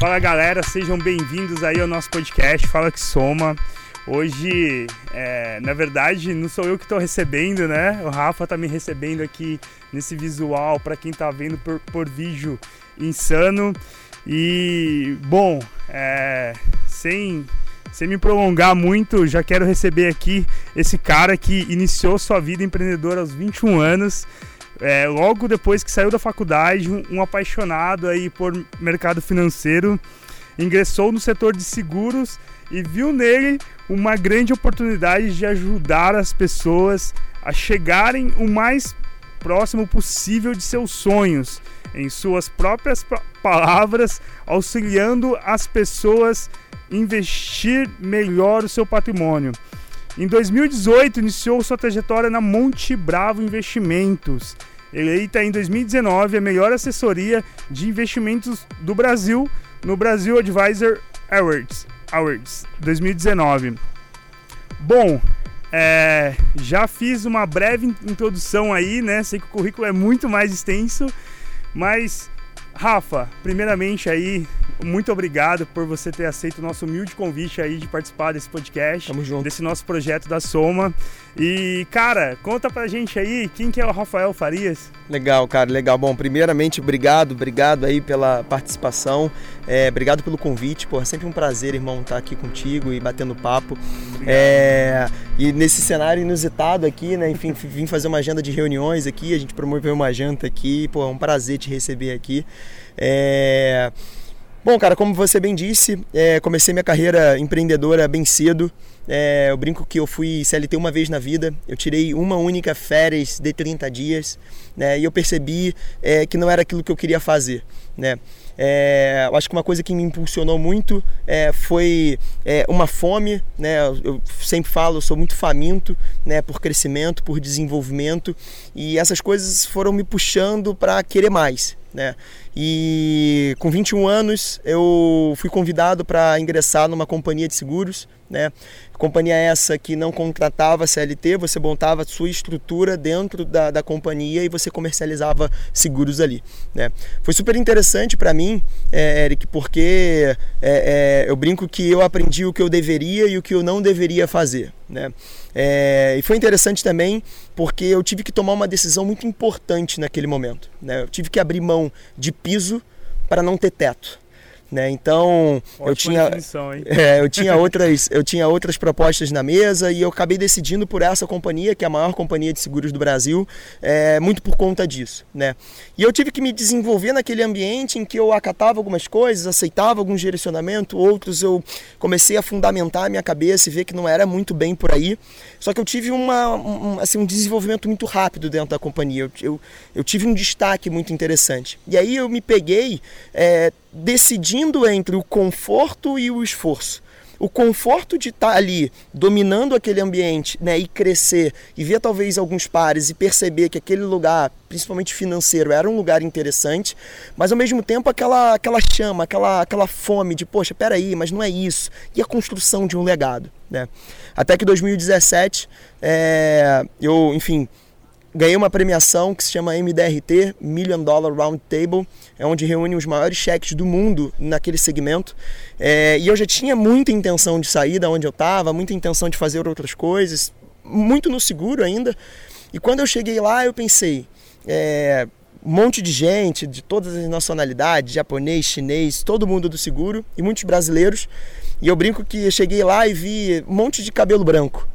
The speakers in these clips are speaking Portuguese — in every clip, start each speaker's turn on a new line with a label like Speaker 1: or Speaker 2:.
Speaker 1: Fala galera, sejam bem-vindos aí ao nosso podcast Fala que Soma. Hoje, é, na verdade, não sou eu que estou recebendo, né? O Rafa tá me recebendo aqui nesse visual para quem tá vendo por, por vídeo insano. E, bom, é, sem, sem me prolongar muito, já quero receber aqui esse cara que iniciou sua vida empreendedora aos 21 anos. É, logo depois que saiu da faculdade, um, apaixonado aí por mercado financeiro, ingressou no setor de seguros e viu nele uma grande oportunidade de ajudar as pessoas a chegarem o mais próximo possível de seus sonhos, em suas próprias palavras, auxiliando as pessoas investir melhor o seu patrimônio. Em 2018, iniciou sua trajetória na Monte Bravo Investimentos. Eleita em 2019 a melhor assessoria de investimentos do Brasil no Brasil Advisor Awards, Awards 2019. Bom, é, já fiz uma breve introdução aí, né? Sei que o currículo é muito mais extenso, mas Rafa, primeiramente aí, muito obrigado por você ter aceito o nosso humilde convite aí de participar desse podcast,
Speaker 2: Tamo junto.
Speaker 1: desse nosso projeto da Soma. E, cara, conta pra gente aí quem que é o Rafael Farias.
Speaker 2: Legal, cara, legal. Bom, primeiramente, obrigado, obrigado aí pela participação, é, obrigado pelo convite, pô, é sempre um prazer, irmão, estar aqui contigo e batendo papo. É, e nesse cenário inusitado aqui, né, enfim, vim fazer uma agenda de reuniões aqui, a gente promoveu uma janta aqui, pô, é um prazer te receber aqui. É... Bom, cara, como você bem disse, é, comecei minha carreira empreendedora bem cedo. É, eu brinco que eu fui CLT uma vez na vida. Eu tirei uma única férias de 30 dias, né? E eu percebi é, que não era aquilo que eu queria fazer, né? É, eu acho que uma coisa que me impulsionou muito é, foi é, uma fome, né? Eu sempre falo, eu sou muito faminto, né? Por crescimento, por desenvolvimento e essas coisas foram me puxando para querer mais, né? E com 21 anos eu fui convidado para ingressar numa companhia de seguros, né? Companhia essa que não contratava CLT, você montava sua estrutura dentro da, da companhia e você comercializava seguros ali, né? Foi super interessante para mim, é, Eric, porque é, é, eu brinco que eu aprendi o que eu deveria e o que eu não deveria fazer, né? É, e foi interessante também porque eu tive que tomar uma decisão muito importante naquele momento. Né? Eu tive que abrir mão de piso para não ter teto. Né? Então
Speaker 1: Ótima
Speaker 2: eu tinha, é, eu tinha outras, eu tinha outras propostas na mesa e eu acabei decidindo por essa companhia que é a maior companhia de seguros do Brasil, é, muito por conta disso, né? E eu tive que me desenvolver naquele ambiente em que eu acatava algumas coisas, aceitava algum direcionamento, outros eu comecei a fundamentar a minha cabeça e ver que não era muito bem por aí. Só que eu tive uma, um, assim, um desenvolvimento muito rápido dentro da companhia. Eu, eu, eu tive um destaque muito interessante. E aí eu me peguei é, decidindo entre o conforto e o esforço. O conforto de estar tá ali dominando aquele ambiente né, e crescer e ver talvez alguns pares e perceber que aquele lugar, principalmente financeiro, era um lugar interessante, mas ao mesmo tempo aquela, aquela chama, aquela, aquela fome de, poxa, peraí, mas não é isso. E a construção de um legado. Né? Até que 2017, é, eu, enfim, ganhei uma premiação que se chama MDRT, Million Dollar Round Table, é onde reúne os maiores cheques do mundo naquele segmento. É, e eu já tinha muita intenção de sair da onde eu estava, muita intenção de fazer outras coisas, muito no seguro ainda. E quando eu cheguei lá, eu pensei, é, um monte de gente de todas as nacionalidades, japonês, chinês, todo mundo do seguro e muitos brasileiros. E eu brinco que eu cheguei lá e vi um monte de cabelo branco.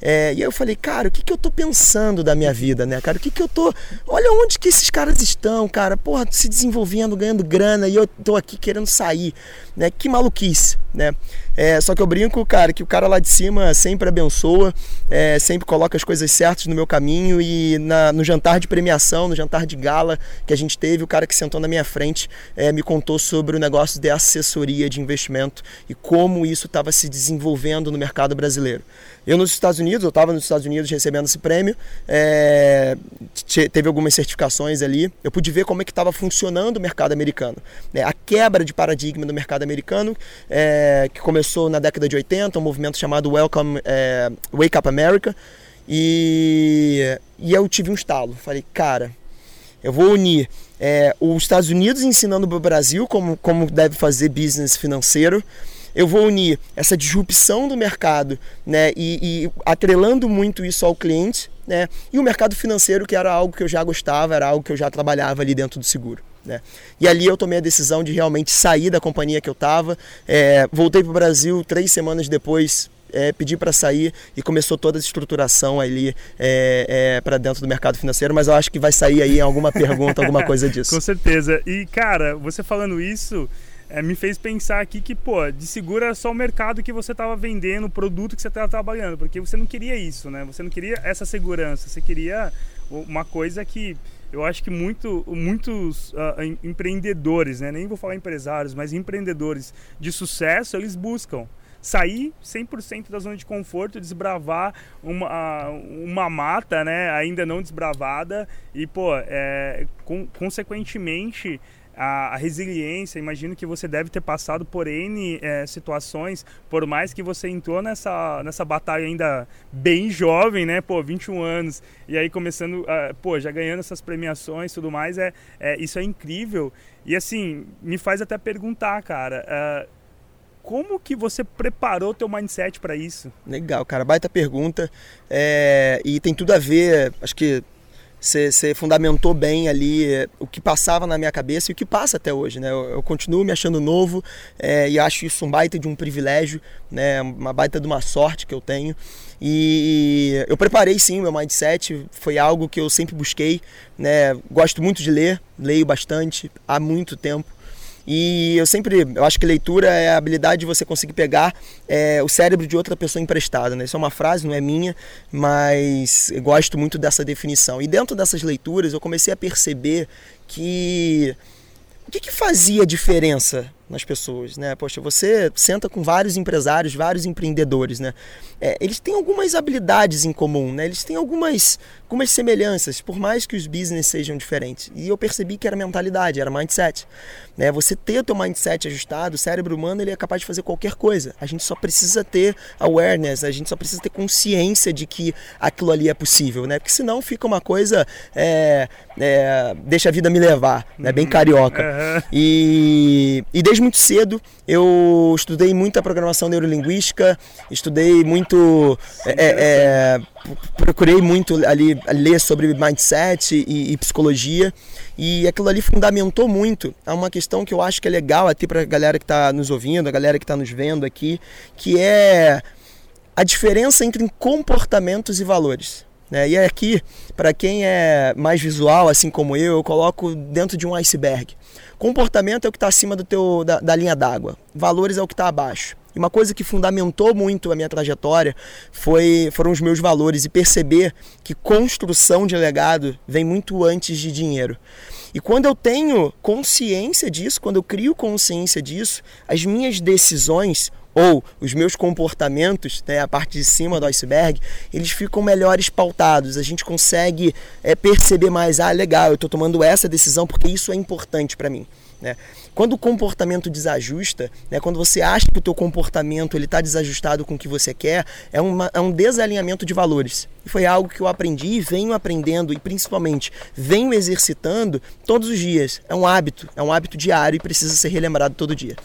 Speaker 2: É, e aí eu falei, cara, o que, que eu tô pensando da minha vida, né, cara? O que, que eu tô. Olha onde que esses caras estão, cara. Porra, se desenvolvendo, ganhando grana e eu tô aqui querendo sair, né? Que maluquice, né? É, só que eu brinco, cara, que o cara lá de cima sempre abençoa, é, sempre coloca as coisas certas no meu caminho e na, no jantar de premiação, no jantar de gala que a gente teve, o cara que sentou na minha frente é, me contou sobre o negócio de assessoria de investimento e como isso estava se desenvolvendo no mercado brasileiro. Eu nos Estados Unidos, eu estava nos Estados Unidos recebendo esse prêmio, é, teve algumas certificações ali, eu pude ver como é que estava funcionando o mercado americano. Né? A quebra de paradigma do mercado americano, é, que começou na década de 80, um movimento chamado Welcome, é, Wake Up America, e, e eu tive um estalo. Falei, cara, eu vou unir é, os Estados Unidos ensinando para o Brasil como, como deve fazer business financeiro. Eu vou unir essa disrupção do mercado né, e, e atrelando muito isso ao cliente né, e o mercado financeiro, que era algo que eu já gostava, era algo que eu já trabalhava ali dentro do seguro. Né? E ali eu tomei a decisão de realmente sair da companhia que eu estava. É, voltei para o Brasil três semanas depois, é, pedi para sair e começou toda a estruturação ali é, é, para dentro do mercado financeiro, mas eu acho que vai sair aí alguma pergunta, alguma coisa disso.
Speaker 1: Com certeza. E cara, você falando isso é, me fez pensar aqui que, pô, de seguro era só o mercado que você estava vendendo, o produto que você estava trabalhando, porque você não queria isso, né? Você não queria essa segurança, você queria uma coisa que eu acho que muito, muitos uh, empreendedores, né? nem vou falar empresários, mas empreendedores de sucesso, eles buscam sair 100% da zona de conforto, desbravar uma, uma mata, né, ainda não desbravada e, pô, é, consequentemente a, a, resiliência, imagino que você deve ter passado por N é, situações, por mais que você entrou nessa, nessa batalha ainda bem jovem, né? Pô, 21 anos, e aí começando, uh, pô, já ganhando essas premiações e tudo mais, é, é, isso é incrível. E assim, me faz até perguntar, cara, uh, como que você preparou teu mindset para isso?
Speaker 2: Legal, cara, baita pergunta. É, e tem tudo a ver, acho que você fundamentou bem ali é, o que passava na minha cabeça e o que passa até hoje, né? Eu, eu continuo me achando novo é, e acho isso um baita de um privilégio, né? Uma baita de uma sorte que eu tenho. E eu preparei sim o meu mindset, foi algo que eu sempre busquei, né? Gosto muito de ler, leio bastante há muito tempo. E eu sempre, eu acho que leitura é a habilidade de você conseguir pegar é, o cérebro de outra pessoa emprestada, né? Isso é uma frase, não é minha, mas gosto muito dessa definição. E dentro dessas leituras eu comecei a perceber que o que, que fazia diferença nas pessoas, né? Poxa, você senta com vários empresários, vários empreendedores, né? É, eles têm algumas habilidades em comum, né? Eles têm algumas, algumas semelhanças, por mais que os business sejam diferentes. E eu percebi que era mentalidade, era mindset. Né? Você ter o teu mindset ajustado, o cérebro humano ele é capaz de fazer qualquer coisa. A gente só precisa ter awareness, a gente só precisa ter consciência de que aquilo ali é possível, né? Porque senão fica uma coisa é, é, deixa a vida me levar, né? Bem uhum. carioca. E, e desde muito cedo eu estudei muita programação neurolinguística, estudei muito. É, é, é, procurei muito ali ler sobre mindset e, e, psicologia. E aquilo ali fundamentou muito a uma questão que eu acho que é legal até para a galera que está nos ouvindo, a galera que está nos vendo aqui, que é a diferença entre comportamentos e valores. Né? E aqui, para quem é mais visual, assim como eu, eu coloco dentro de um iceberg. Comportamento é o que está acima do teu, da, da linha d'água, valores é o que está abaixo. E uma coisa que fundamentou muito a minha trajetória foi, foram os meus valores e perceber que construção de legado vem muito antes de dinheiro. E quando eu tenho consciência disso, quando eu crio consciência disso, as minhas decisões ou os meus comportamentos, né, a parte de cima do iceberg, eles ficam melhores pautados. A gente consegue é, perceber mais, ah, legal, eu estou tomando essa decisão porque isso é importante para mim. Né? Quando o comportamento desajusta, né, quando você acha que o teu comportamento ele está desajustado com o que você quer, é, uma, é um desalinhamento de valores. E foi algo que eu aprendi e venho aprendendo e principalmente venho exercitando todos os dias. É um hábito, é um hábito diário e precisa ser relembrado todo dia.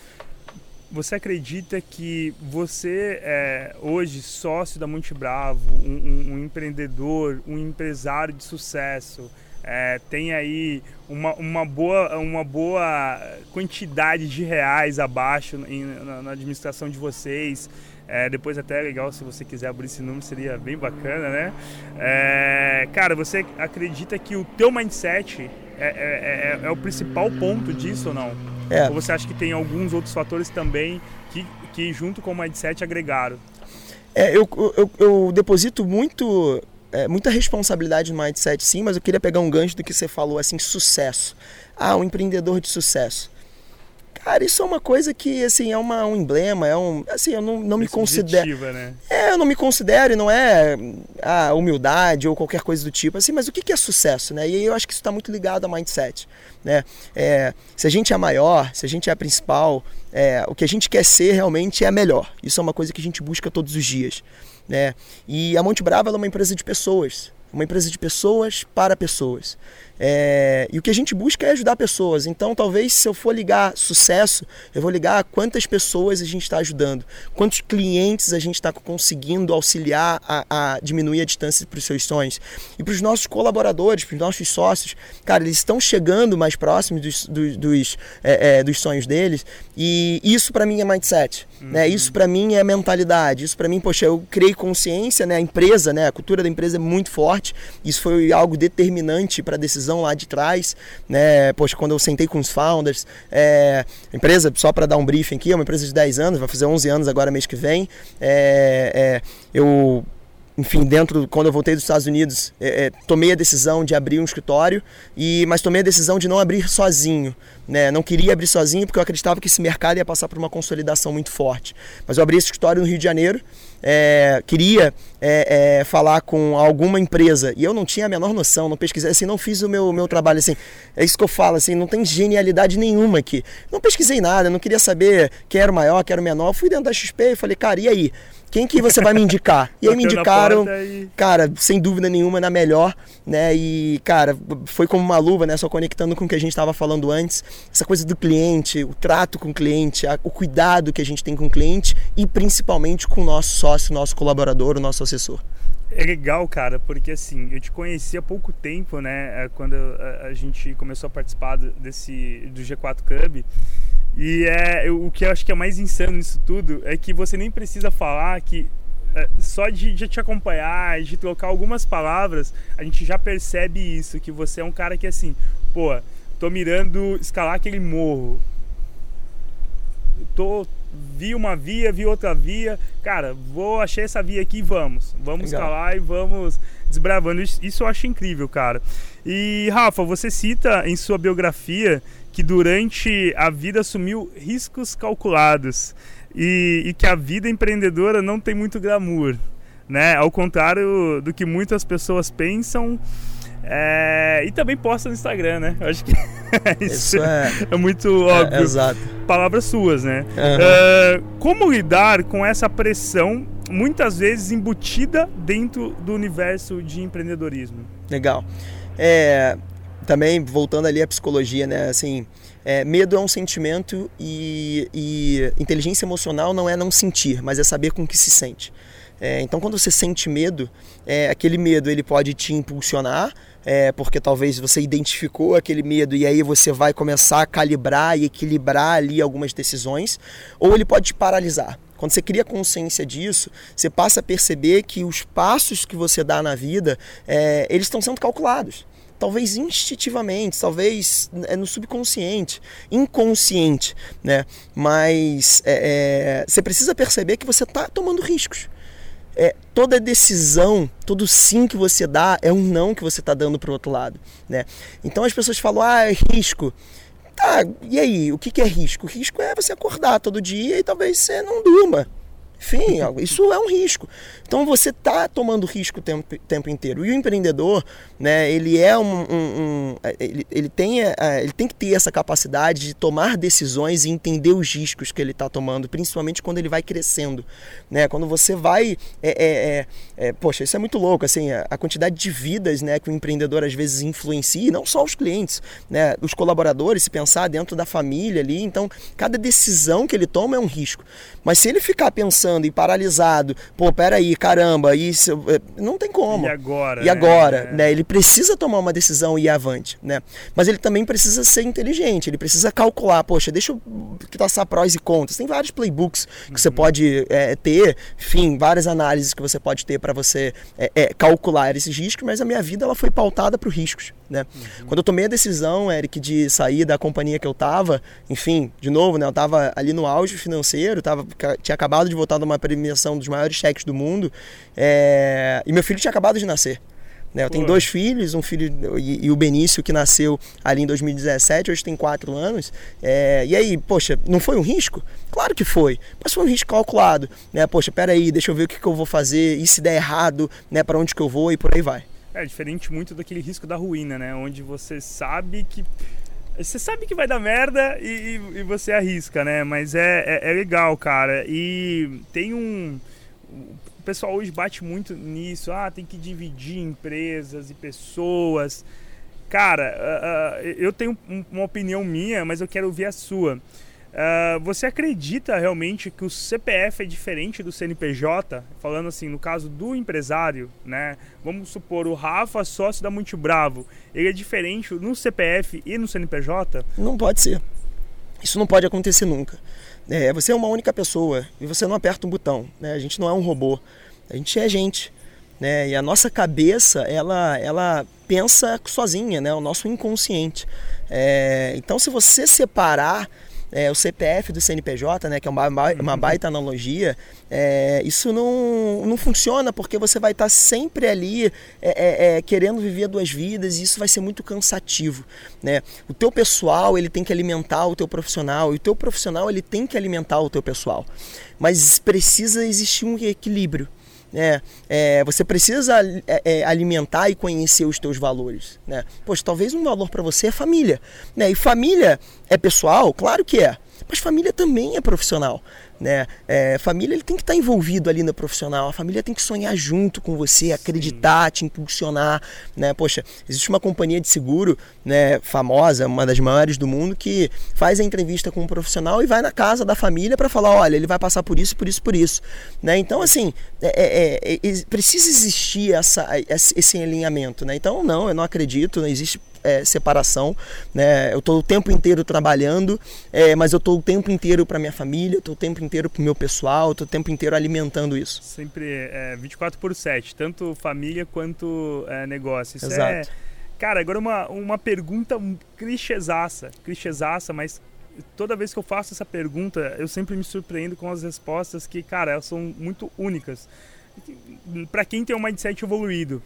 Speaker 1: Você acredita que você é hoje sócio da Monte Bravo, um, um, um empreendedor, um empresário de sucesso, é, tem aí uma, uma, boa, uma boa quantidade de reais abaixo em, na, na, administração de vocês. É, depois até é legal se você quiser abrir esse número, seria bem bacana, né? É, cara, você acredita que o teu mindset é, é, é, é o principal ponto disso ou não? É. Ou você acha que tem alguns outros fatores também que, que junto com o mindset agregaram?
Speaker 2: É, eu, eu, eu deposito muito, é, muita responsabilidade no mindset, sim, mas eu queria pegar um gancho do que você falou, assim, sucesso. Ah, um empreendedor de sucesso. Cara, isso é uma coisa que, assim, é uma, um emblema, é um... Assim, eu não, não me considero... Né? É, eu não me considero e não é a ah, humildade ou qualquer coisa do tipo, assim, mas o que é sucesso, né? E eu acho que isso está muito ligado a mindset, né? É, se a gente é maior, se a gente é a principal, é, o que a gente quer ser realmente é melhor. Isso é uma coisa que a gente busca todos os dias, né? E a Monte Brava é uma empresa de pessoas, uma empresa de pessoas para pessoas. É, e o que a gente busca é ajudar pessoas. Então, talvez se eu for ligar sucesso, eu vou ligar quantas pessoas a gente está ajudando, quantos clientes a gente está conseguindo auxiliar a, a, diminuir a distância para os seus sonhos. E para os nossos colaboradores, para os nossos sócios, cara, eles estão chegando mais próximos dos, dos, dos, é, é, dos sonhos deles. E isso para mim é mindset. Né? Uhum. Né? Isso para mim é mentalidade. Isso para mim, poxa, eu criei consciência, né? a empresa, né? a cultura da empresa é muito forte. Isso foi algo determinante para a decisão decisão lá de trás, né? Poxa, quando eu sentei com os founders, é, empresa, só para dar um briefing aqui, é uma empresa de 10 anos, vai fazer 11 anos agora mês que vem. É, é, eu enfim, dentro, quando eu voltei dos Estados Unidos, é, é, tomei a decisão de abrir um escritório, e mas tomei a decisão de não abrir sozinho. Né? Não queria abrir sozinho porque eu acreditava que esse mercado ia passar por uma consolidação muito forte. Mas eu abri esse escritório no Rio de Janeiro, é, queria é, é, falar com alguma empresa e eu não tinha a menor noção, não pesquisei, assim, não fiz o meu, meu trabalho assim. É isso que eu falo, assim, não tem genialidade nenhuma aqui. Não pesquisei nada, não queria saber quem era o maior, quem era o menor. Eu fui dentro da XP e falei, cara, e aí? Quem que você vai me indicar? E aí me indicaram, e... cara, sem dúvida nenhuma, na melhor, né? E, cara, foi como uma luva, né? Só conectando com o que a gente estava falando antes. Essa coisa do cliente, o trato com o cliente, o cuidado que a gente tem com o cliente e principalmente com o nosso sócio, nosso colaborador, o nosso assessor.
Speaker 1: É legal, cara, porque assim, eu te conheci há pouco tempo, né? É, quando a gente começou a participar desse do G4 Club. E é, o que eu acho que é mais insano nisso tudo é que você nem precisa falar que é, só de, de, te acompanhar, de trocar algumas palavras, a gente já percebe isso, que você é um cara que assim, pô, tô mirando escalar aquele morro. Tô vi uma via, vi outra via, cara, vou achei essa via aqui, vamos. Vamos Legal. escalar e vamos desbravando. Isso, eu acho incrível, cara. E Rafa, você cita em sua biografia que durante a vida assumiu riscos calculados e, e que a vida empreendedora não tem muito glamour, né? Ao contrário do que muitas pessoas pensam. É, e também posta no Instagram, né? Eu acho que isso, isso é, é, muito óbvio. É,
Speaker 2: exato.
Speaker 1: Palavras suas, né? Uhum. Uh, como lidar com essa pressão, muitas vezes embutida dentro do universo de empreendedorismo?
Speaker 2: Legal. É, também voltando ali à psicologia, né? Assim, é, medo é um sentimento e, e, inteligência emocional não é não sentir, mas é saber com que se sente. É, então, quando você sente medo, é, aquele medo ele pode te impulsionar, é, porque talvez você identificou aquele medo e aí você vai começar a calibrar e equilibrar ali algumas decisões, ou ele pode te paralisar. Quando você cria consciência disso, você passa a perceber que os passos que você dá na vida, é, eles estão sendo calculados talvez instintivamente, talvez é, no subconsciente, inconsciente, né? Mas é, é, você precisa perceber que você está tomando riscos. É, toda decisão, todo sim que você dá é um não que você está dando para o outro lado, né? Então as pessoas falam, ah, é risco. Tá, e aí, o que, que é risco? Risco é você acordar todo dia e talvez você não durma. Enfim, isso é um risco. Então você está tomando risco o tempo, tempo inteiro. E o empreendedor, né, ele é um, um, um ele, ele, tem, é, ele tem que ter essa capacidade de tomar decisões e entender os riscos que ele está tomando, principalmente quando ele vai crescendo, né? Quando você vai, é, é, é, poxa, isso é muito louco, assim, a, quantidade de vidas, né, que o empreendedor às vezes influencia, não só os clientes, né, os colaboradores, se pensar dentro da família ali, então cada decisão que ele toma é um risco. Mas se ele ficar pensando e paralisado, pô, peraí, caramba, isso eh, não tem como.
Speaker 1: E agora?
Speaker 2: E agora, né? né? Ele precisa tomar uma decisão e ir avante, né? Mas ele também precisa ser inteligente, ele precisa calcular, poxa, deixa eu traçar prós e contras. Tem vários playbooks que uhum. você pode é, ter, enfim, várias análises que você pode ter para você é, é, calcular esses riscos, mas a minha vida ela foi pautada para os riscos, né? Uhum. Quando eu tomei a decisão, Eric, de sair da companhia que eu tava, enfim, de novo, né? Eu tava ali no auge financeiro, tava, tinha acabado de voltar de uma premiação dos maiores cheques do mundo, é, e meu filho tinha acabado de nascer. Né? Eu tenho dois filhos, um filho e, e, o Benício que nasceu ali em 2017, hoje tem quatro anos. É, e aí, poxa, não foi um risco? Claro que foi, mas foi um risco calculado. Né? Poxa, peraí, deixa eu ver o que, que eu vou fazer, e se der errado, né, para onde que eu vou e por aí vai.
Speaker 1: É diferente muito daquele risco da ruína, né? Onde você sabe que você sabe que vai dar merda e, e você arrisca, né? Mas é, é, é, legal, cara. E tem um o pessoal hoje bate muito nisso, ah, tem que dividir empresas e pessoas. Cara, uh, uh, eu tenho uma opinião minha, mas eu quero ouvir a sua. Uh, você acredita realmente que o CPF é diferente do CNPJ? Falando assim, no caso do empresário, né? Vamos supor, o Rafa, sócio da Muito Bravo, ele é diferente no CPF e no CNPJ?
Speaker 2: Não pode ser. Isso não pode acontecer nunca. É, você é uma única pessoa e você não aperta um botão. Né? A gente não é um robô. A gente é gente. Né? E a nossa cabeça, ela, ela pensa sozinha, né? O nosso inconsciente. É, então, se você separar é, o CPF do CNPJ, né, que é uma, uma uhum. baita analogia, é, isso não, não funciona porque você vai estar sempre ali é, é, é, querendo viver duas vidas e isso vai ser muito cansativo. Né? O teu pessoal ele tem que alimentar o teu profissional e o teu profissional ele tem que alimentar o teu pessoal, mas precisa existir um equilíbrio. É, é, você precisa é, é, alimentar e conhecer os teus valores. Né? Poxa, talvez um valor para você é família. Né? E família é pessoal? Claro que é. Mas família também é profissional né? É, família ele tem que estar tá envolvido ali no profissional, a família tem que sonhar junto com você, acreditar, Sim. te impulsionar, né? Poxa, existe uma companhia de seguro, né, famosa, uma das maiores do mundo, que faz a entrevista com um profissional e vai na casa da família para falar, olha, ele vai passar por isso, por isso, por isso, né? Então, assim, é, é, é precisa existir essa, esse alinhamento, né? Então, não, eu não acredito, não existe é, separação. Né? Eu estou o tempo inteiro trabalhando, é, mas eu estou o tempo inteiro para minha família, estou o tempo inteiro para o meu pessoal, estou o tempo inteiro alimentando isso.
Speaker 1: Sempre é, 24 por 7, tanto família quanto é, negócio. Isso é Exato. Cara, agora uma, uma pergunta clichêsaça, clichêsaça, mas toda vez que eu faço essa pergunta, eu sempre me surpreendo com as respostas que, cara, elas são muito únicas. Para quem tem um mindset evoluído.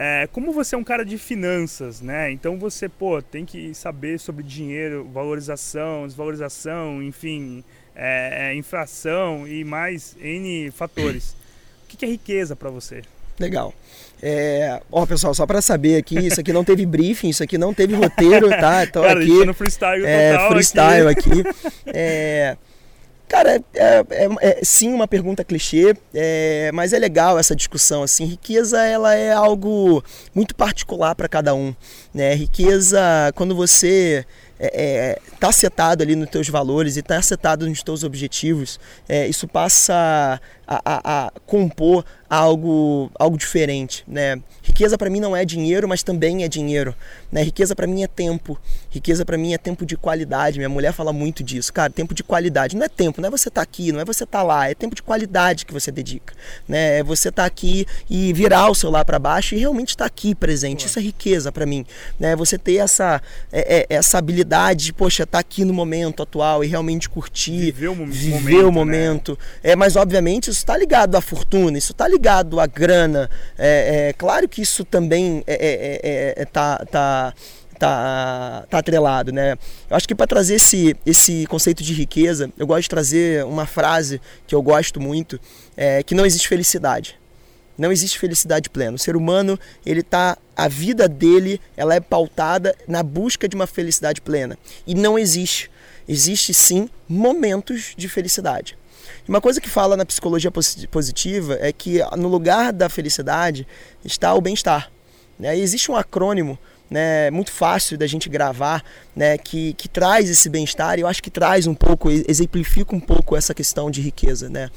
Speaker 1: É, como você é um cara de finanças, né? Então você, pô, tem que saber sobre dinheiro, valorização, desvalorização, enfim, é, é, inflação e mais N fatores. O que é riqueza para você?
Speaker 2: Legal. É, ó, pessoal, só para saber aqui, isso aqui não teve briefing, isso aqui não teve roteiro, tá? Então
Speaker 1: Cara,
Speaker 2: aqui
Speaker 1: no freestyle é, total
Speaker 2: freestyle aqui. aqui. É, Cara, é, é, é, sim uma pergunta clichê, é, mas é legal essa discussão. Assim, riqueza ela é algo muito particular para cada um. Né? Riqueza, quando você é, é, setado ali nos teus valores e está setado nos teus objetivos, é, isso passa a, a, a, compor algo, algo diferente. Né? Riqueza para mim não é dinheiro, mas também é dinheiro. Né? Riqueza para mim é tempo. Riqueza para mim é tempo de qualidade. Minha mulher fala muito disso. Cara, tempo de qualidade. Não é tempo, não é você estar tá aqui, não é você estar tá lá. É tempo de qualidade que você dedica. Né? É você estar tá aqui e virar o celular para baixo e realmente estar tá aqui presente. Isso é riqueza para mim. Né? Você ter essa, é, é, essa habilidade de, poxa, estar tá aqui no momento atual e realmente curtir.
Speaker 1: Viver o,
Speaker 2: viver
Speaker 1: momento.
Speaker 2: O momento. Né? É, mas obviamente isso está ligado à fortuna, isso está ligado à grana. É, é, claro que isso também é, é, é, é tá, tá, tá, tá atrelado, né? Eu acho que para trazer esse, esse conceito de riqueza, eu gosto de trazer uma frase que eu gosto muito, é, que não existe felicidade. Não existe felicidade plena. O ser humano, ele tá a vida dele, ela é pautada na busca de uma felicidade plena. E não existe. Existe sim momentos de felicidade. Uma coisa que fala na psicologia positiva é que no lugar da felicidade está o bem-estar. Né? existe um acrônimo né, muito fácil da gente gravar, né, que, que traz esse bem-estar e eu acho que traz um pouco, exemplifica um pouco essa questão de riqueza. Né?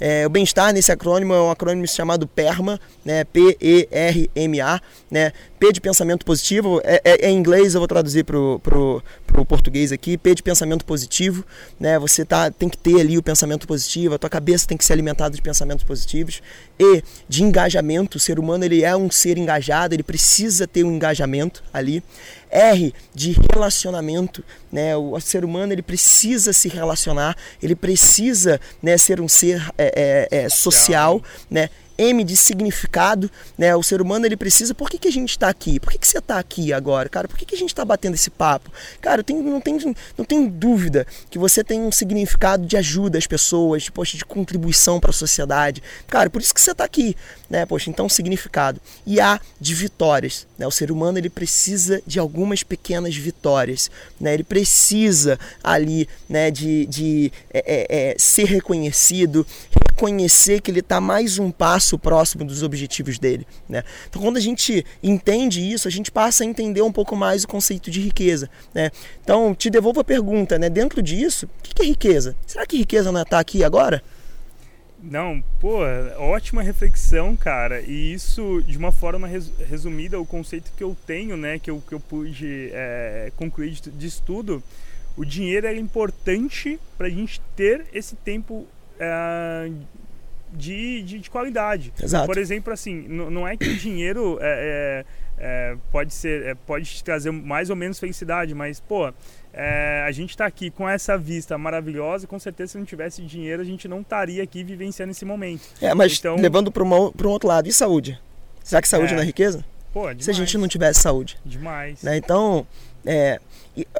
Speaker 2: É, o bem-estar nesse acrônimo é um acrônimo chamado PERMA, né, P-E-R-M-A, né, P de pensamento positivo, é, é, é em inglês, eu vou traduzir para o português aqui, P de pensamento positivo, né, você tá, tem que ter ali o pensamento positivo, a tua cabeça tem que ser alimentada de pensamentos positivos, E de engajamento, o ser humano ele é um ser engajado, ele precisa ter um engajamento ali, R de relacionamento, né? O ser humano ele precisa se relacionar, ele precisa né, ser um ser é, é, é, social, né? M de significado, né? O ser humano ele precisa. Por que, que a gente está aqui? Por que, que você está aqui agora, cara? Por que, que a gente está batendo esse papo? Cara, eu não, tenho, não tenho dúvida que você tem um significado de ajuda às pessoas, de, poxa, de contribuição para a sociedade. Cara, por isso que você está aqui, né? Poxa, então significado. E A de vitórias, né? O ser humano ele precisa de algum algumas pequenas vitórias, né? Ele precisa ali, né, de, de é, é, é ser reconhecido, reconhecer que ele está mais um passo próximo dos objetivos dele, né? Então, quando a gente entende isso, a gente passa a entender um pouco mais o conceito de riqueza, né? Então, te devolvo a pergunta, né? Dentro disso, o que é riqueza? Será que riqueza não está aqui agora?
Speaker 1: Não, pô, ótima reflexão, cara. E isso, de uma forma resumida, o conceito que eu tenho, né, que eu, que eu pude é, concluir de, de estudo, o dinheiro é importante para a gente ter esse tempo é, de, de, de, qualidade.
Speaker 2: Exato.
Speaker 1: Por exemplo, assim, não é que o dinheiro é, é, é pode ser, é, pode te trazer mais ou menos felicidade, mas, pô, é, a gente está aqui com essa vista maravilhosa, com certeza se não tivesse dinheiro a gente não estaria aqui vivenciando esse momento.
Speaker 2: É, mas então, levando para um outro lado, e saúde? Será que saúde é, não é riqueza?
Speaker 1: Pô, demais.
Speaker 2: Se a gente não tivesse saúde.
Speaker 1: Demais.
Speaker 2: Né? Então, é,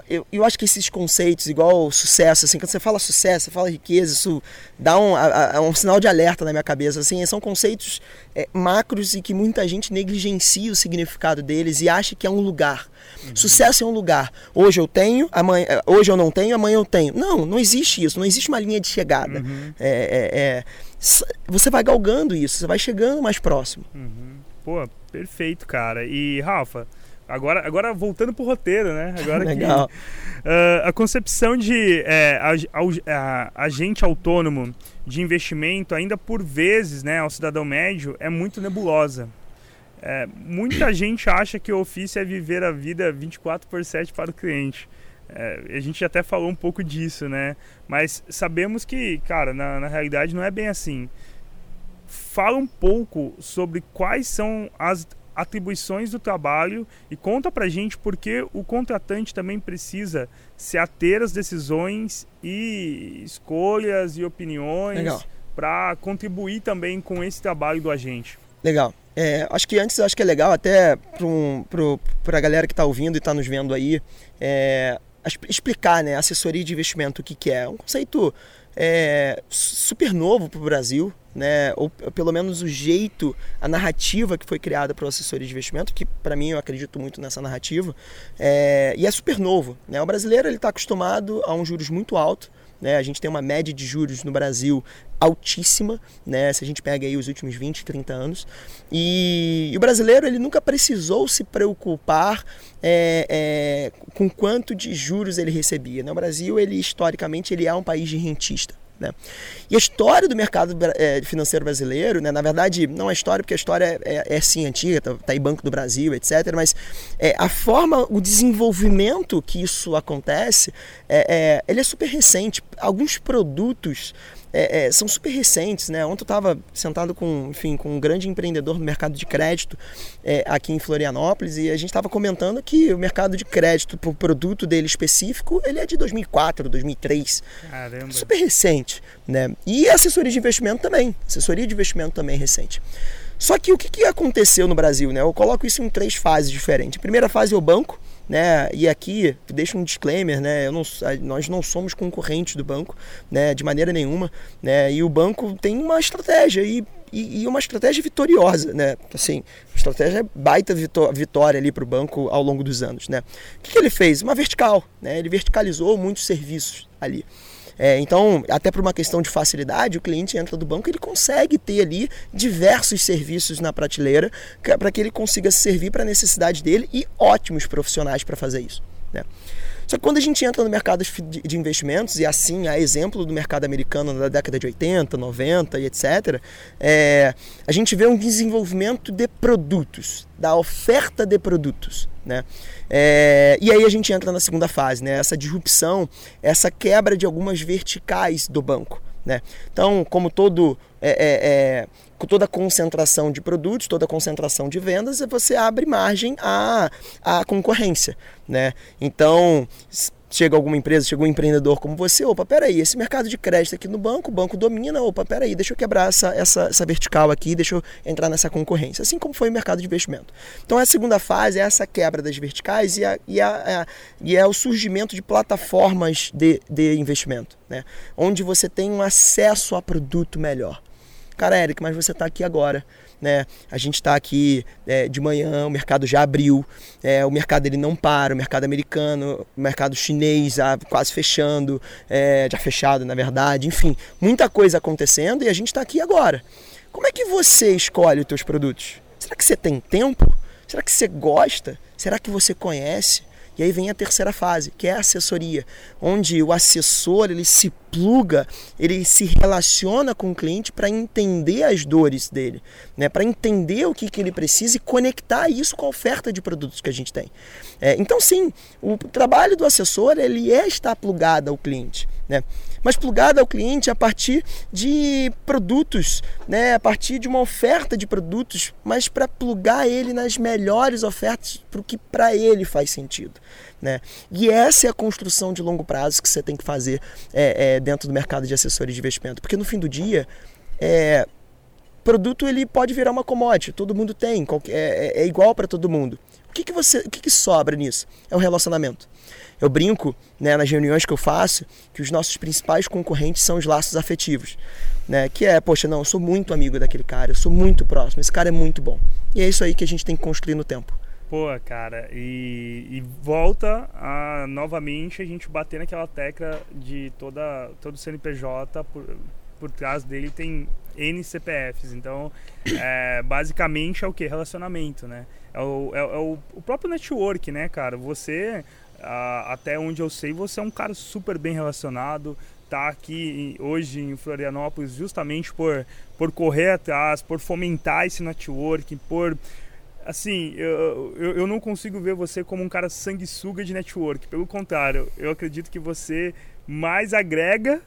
Speaker 2: eu, eu acho que esses conceitos, igual sucesso, assim, quando você fala sucesso, você fala riqueza, isso dá um, a, a, um sinal de alerta na minha cabeça. Assim, são conceitos é, macros e que muita gente negligencia o significado deles e acha que é um lugar. Uhum. Sucesso é um lugar. Hoje eu tenho, amanhã, é, hoje eu não tenho, amanhã eu tenho. Não, não existe isso. Não existe uma linha de chegada. Uhum. É, é, é você vai galgando isso, você vai chegando mais próximo.
Speaker 1: Uhum. Pô, perfeito, cara. E Rafa, Agora, agora voltando pro roteiro, né? Agora
Speaker 2: Legal.
Speaker 1: Que, uh, a concepção de é, agente autônomo de investimento, ainda por vezes, né, ao cidadão médio, é muito nebulosa. É, muita gente acha que o ofício é viver a vida 24 por 7 para o cliente. É, a gente até falou um pouco disso, né? Mas sabemos que, cara, na, na realidade não é bem assim. Fala um pouco sobre quais são as atribuições do trabalho e conta pra gente porque o contratante também precisa se ater às decisões e escolhas e opiniões para contribuir também com esse trabalho do agente.
Speaker 2: Legal. É, acho que antes acho que é legal até para a galera que está ouvindo e está nos vendo aí é, explicar, né, assessoria de investimento o que, que é. Um conceito é, super novo para o Brasil, né? ou pelo menos o jeito, a narrativa que foi criada para o assessoria de investimento, que para mim eu acredito muito nessa narrativa, é, e é super novo. Né? O brasileiro está acostumado a um juros muito alto, né? A gente tem uma média de juros no Brasil altíssima, né? se a gente pega aí os últimos 20, 30 anos. E, e o brasileiro ele nunca precisou se preocupar é, é, com quanto de juros ele recebia. Né? O Brasil, ele historicamente, ele é um país de rentista. Né? E a história do mercado é, financeiro brasileiro, né? na verdade, não é história, porque a história é, é, é sim antiga, está tá aí Banco do Brasil, etc. Mas é, a forma, o desenvolvimento que isso acontece, é, ele é super recente. Alguns produtos é, é, são super recentes, né? Ontem eu estava sentado com, enfim, com um grande empreendedor no mercado de crédito é, aqui em Florianópolis e a gente estava comentando que o mercado de crédito para o produto dele específico ele é de 2004, 2003,
Speaker 1: Caramba.
Speaker 2: super recente, né? E assessoria de investimento também, assessoria de investimento também é recente. Só que o que, que aconteceu no Brasil, né? Eu coloco isso em três fases diferentes. A primeira fase é o banco, né? E aqui deixa um disclaimer, né? Não, nós não somos concorrentes do banco, né? De maneira nenhuma, né? E o banco tem uma estratégia e, e, uma estratégia vitoriosa, né? Assim, estratégia baita vitória ali para o banco ao longo dos anos, né? O que ele fez? Uma vertical, né? Ele verticalizou muitos serviços ali. É, então, até por uma questão de facilidade, o cliente entra do banco ele consegue ter ali diversos serviços na prateleira para que ele consiga servir para a necessidade dele e ótimos profissionais para fazer isso. Né? Só que quando a gente entra no mercado de investimentos, e assim, a exemplo do mercado americano da década de 80, 90 e etc., é, a gente vê um desenvolvimento de produtos, da oferta de produtos. Né? É, e aí a gente entra na segunda fase, né? essa disrupção, essa quebra de algumas verticais do banco. Né? Então, como todo é, é, é, toda concentração de produtos, toda concentração de vendas, você abre margem à, à concorrência. Né? Então, chega alguma empresa, chega um empreendedor como você, opa, peraí, esse mercado de crédito aqui no banco, o banco domina, opa, peraí, deixa eu quebrar essa, essa, essa vertical aqui, deixa eu entrar nessa concorrência, assim como foi o mercado de investimento. Então a segunda fase é essa quebra das verticais e, a, e, a, e é o surgimento de plataformas de, de investimento, né? onde você tem um acesso a produto melhor. Cara, Eric, mas você está aqui agora. Né? A gente está aqui é, de manhã, o mercado já abriu, é, o mercado ele não para, o mercado americano, o mercado chinês ah, quase fechando, é, já fechado na verdade, enfim, muita coisa acontecendo e a gente está aqui agora. Como é que você escolhe os teus produtos? Será que você tem tempo? Será que você gosta? Será que você conhece? E aí vem a terceira fase, que é a assessoria, onde o assessor ele se pluga, ele se relaciona com o cliente para entender as dores dele, né? para entender o que, que ele precisa e conectar isso com a oferta de produtos que a gente tem. É, então, sim, o trabalho do assessor ele é estar plugado ao cliente. Né? Mas plugado ao cliente a partir de produtos, né? a partir de uma oferta de produtos, mas para plugar ele nas melhores ofertas para o que para ele faz sentido. Né? E essa é a construção de longo prazo que você tem que fazer é, é, dentro do mercado de assessores de investimento. Porque no fim do dia, é, produto ele pode virar uma commodity, todo mundo tem, é, é igual para todo mundo. O que, que, você, o que, que sobra nisso? É o relacionamento. Eu brinco né, nas reuniões que eu faço que os nossos principais concorrentes são os laços afetivos. Né? Que é, poxa, não, eu sou muito amigo daquele cara, eu sou muito próximo, esse cara é muito bom. E é isso aí que a gente tem que construir no tempo.
Speaker 1: Pô, cara, e, e, volta a novamente a gente bater naquela tecla de toda todo CNPJ por, por trás dele tem N CPFs. Então, é, basicamente é o que? Relacionamento, né? É o, é, é o, o, próprio network, né, cara? Você, até onde eu sei, você é um cara super bem relacionado. Tá aqui hoje em Florianópolis justamente por, por correr atrás, por fomentar esse network, por assim, eu, eu, eu, não consigo ver você como um cara sanguessuga de network. Pelo contrário, eu acredito que você mais agrega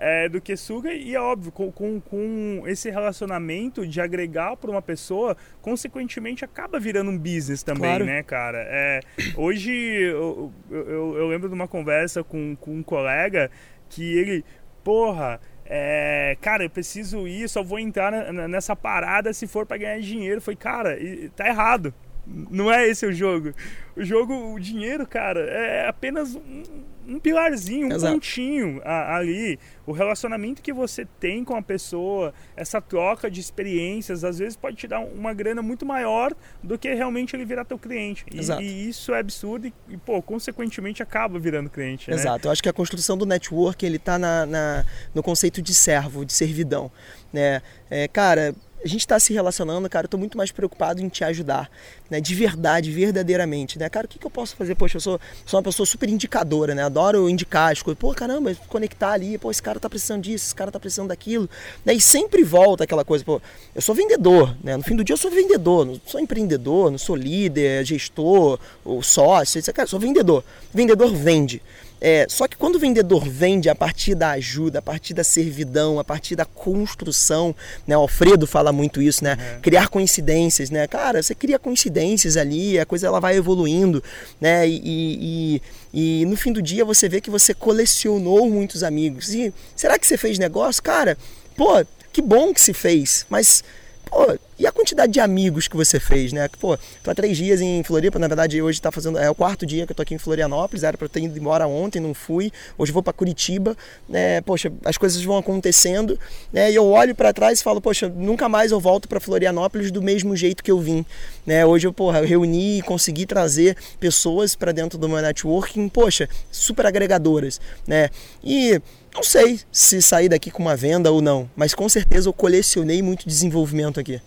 Speaker 1: é, do que suga. E é óbvio, com, com, com esse relacionamento de agregar para uma pessoa, consequentemente acaba virando um business também, claro. né, cara? É, hoje eu, eu, eu lembro de uma conversa com, com um colega que ele, porra é, cara, eu preciso ir, só vou entrar nessa parada se for para ganhar dinheiro. Foi, cara, tá errado. Não é esse o jogo. O jogo, o dinheiro, cara, é apenas um, um pilarzinho, um Exato. pontinho a, ali. O relacionamento que você tem com a pessoa, essa troca de experiências, às vezes pode te dar uma grana muito maior do que realmente ele virar teu cliente. E, e isso é absurdo e, e, pô, consequentemente acaba virando cliente.
Speaker 2: Né? Exato. Eu acho que a construção do network, ele tá na, na no conceito de servo, de servidão. Né? É, cara, a gente está se relacionando, cara, eu tô muito mais preocupado em te ajudar, né? De verdade, verdadeiramente, né? Cara, o que, que eu posso fazer? Poxa, eu sou, sou uma pessoa super indicadora, né? Adoro indicar as coisas. Pô, caramba, conectar ali, pô, esse cara tá precisando disso, esse cara tá precisando daquilo. Né? E sempre volta aquela coisa, pô, eu sou vendedor, né? No fim do dia eu sou vendedor, não sou empreendedor, não sou líder, gestor, ou sócio. Cara, eu sou vendedor. Vendedor vende. É, só que quando o vendedor vende a partir da ajuda, a partir da servidão, a partir da construção, né? O Alfredo fala muito isso, né? Uhum. Criar coincidências, né? Cara, você cria coincidências ali, a coisa ela vai evoluindo, né? E, e, e, no fim do dia você vê que você colecionou muitos amigos. E será que você fez negócio? Cara, pô, que bom que se fez, mas pô, e a quantidade de amigos que você fez, né? Pô, tô há três dias em Floripa, na verdade hoje tá fazendo, é o quarto dia que eu tô aqui em Florianópolis, era para eu ter ido embora ontem, não fui, hoje vou para Curitiba, né? Poxa, as coisas vão acontecendo, né? E eu olho para trás e falo, poxa, nunca mais eu volto para Florianópolis do mesmo jeito que eu vim, né? Hoje eu, porra, eu reuni e consegui trazer pessoas para dentro do meu networking, poxa, super agregadoras, né? E não sei se sair daqui com uma venda ou não, mas com certeza eu colecionei muito desenvolvimento aqui.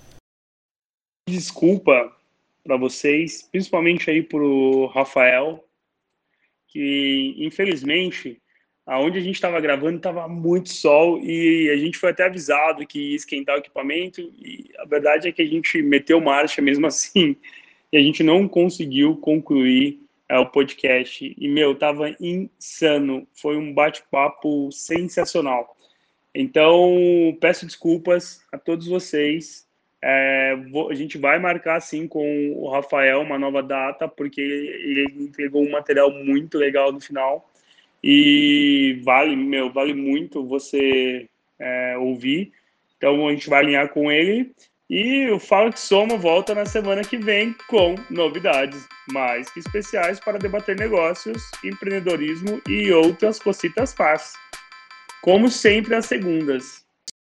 Speaker 1: Desculpa para vocês, principalmente aí pro Rafael, que infelizmente aonde a gente estava gravando estava muito sol e a gente foi até avisado que ia esquentar o equipamento e a verdade é que a gente meteu marcha mesmo assim e a gente não conseguiu concluir é, o podcast. E, meu, tava insano. Foi um bate-papo sensacional. Então, peço desculpas a todos vocês. É, vou, a gente vai marcar, sim, com o Rafael uma nova data, porque ele entregou um material muito legal no final. E vale, meu, vale muito você é, ouvir. Então, a gente vai alinhar com ele. E o Fala que Soma volta na semana que vem com novidades mais que especiais para debater negócios, empreendedorismo e outras cositas fáceis. Como sempre, às segundas.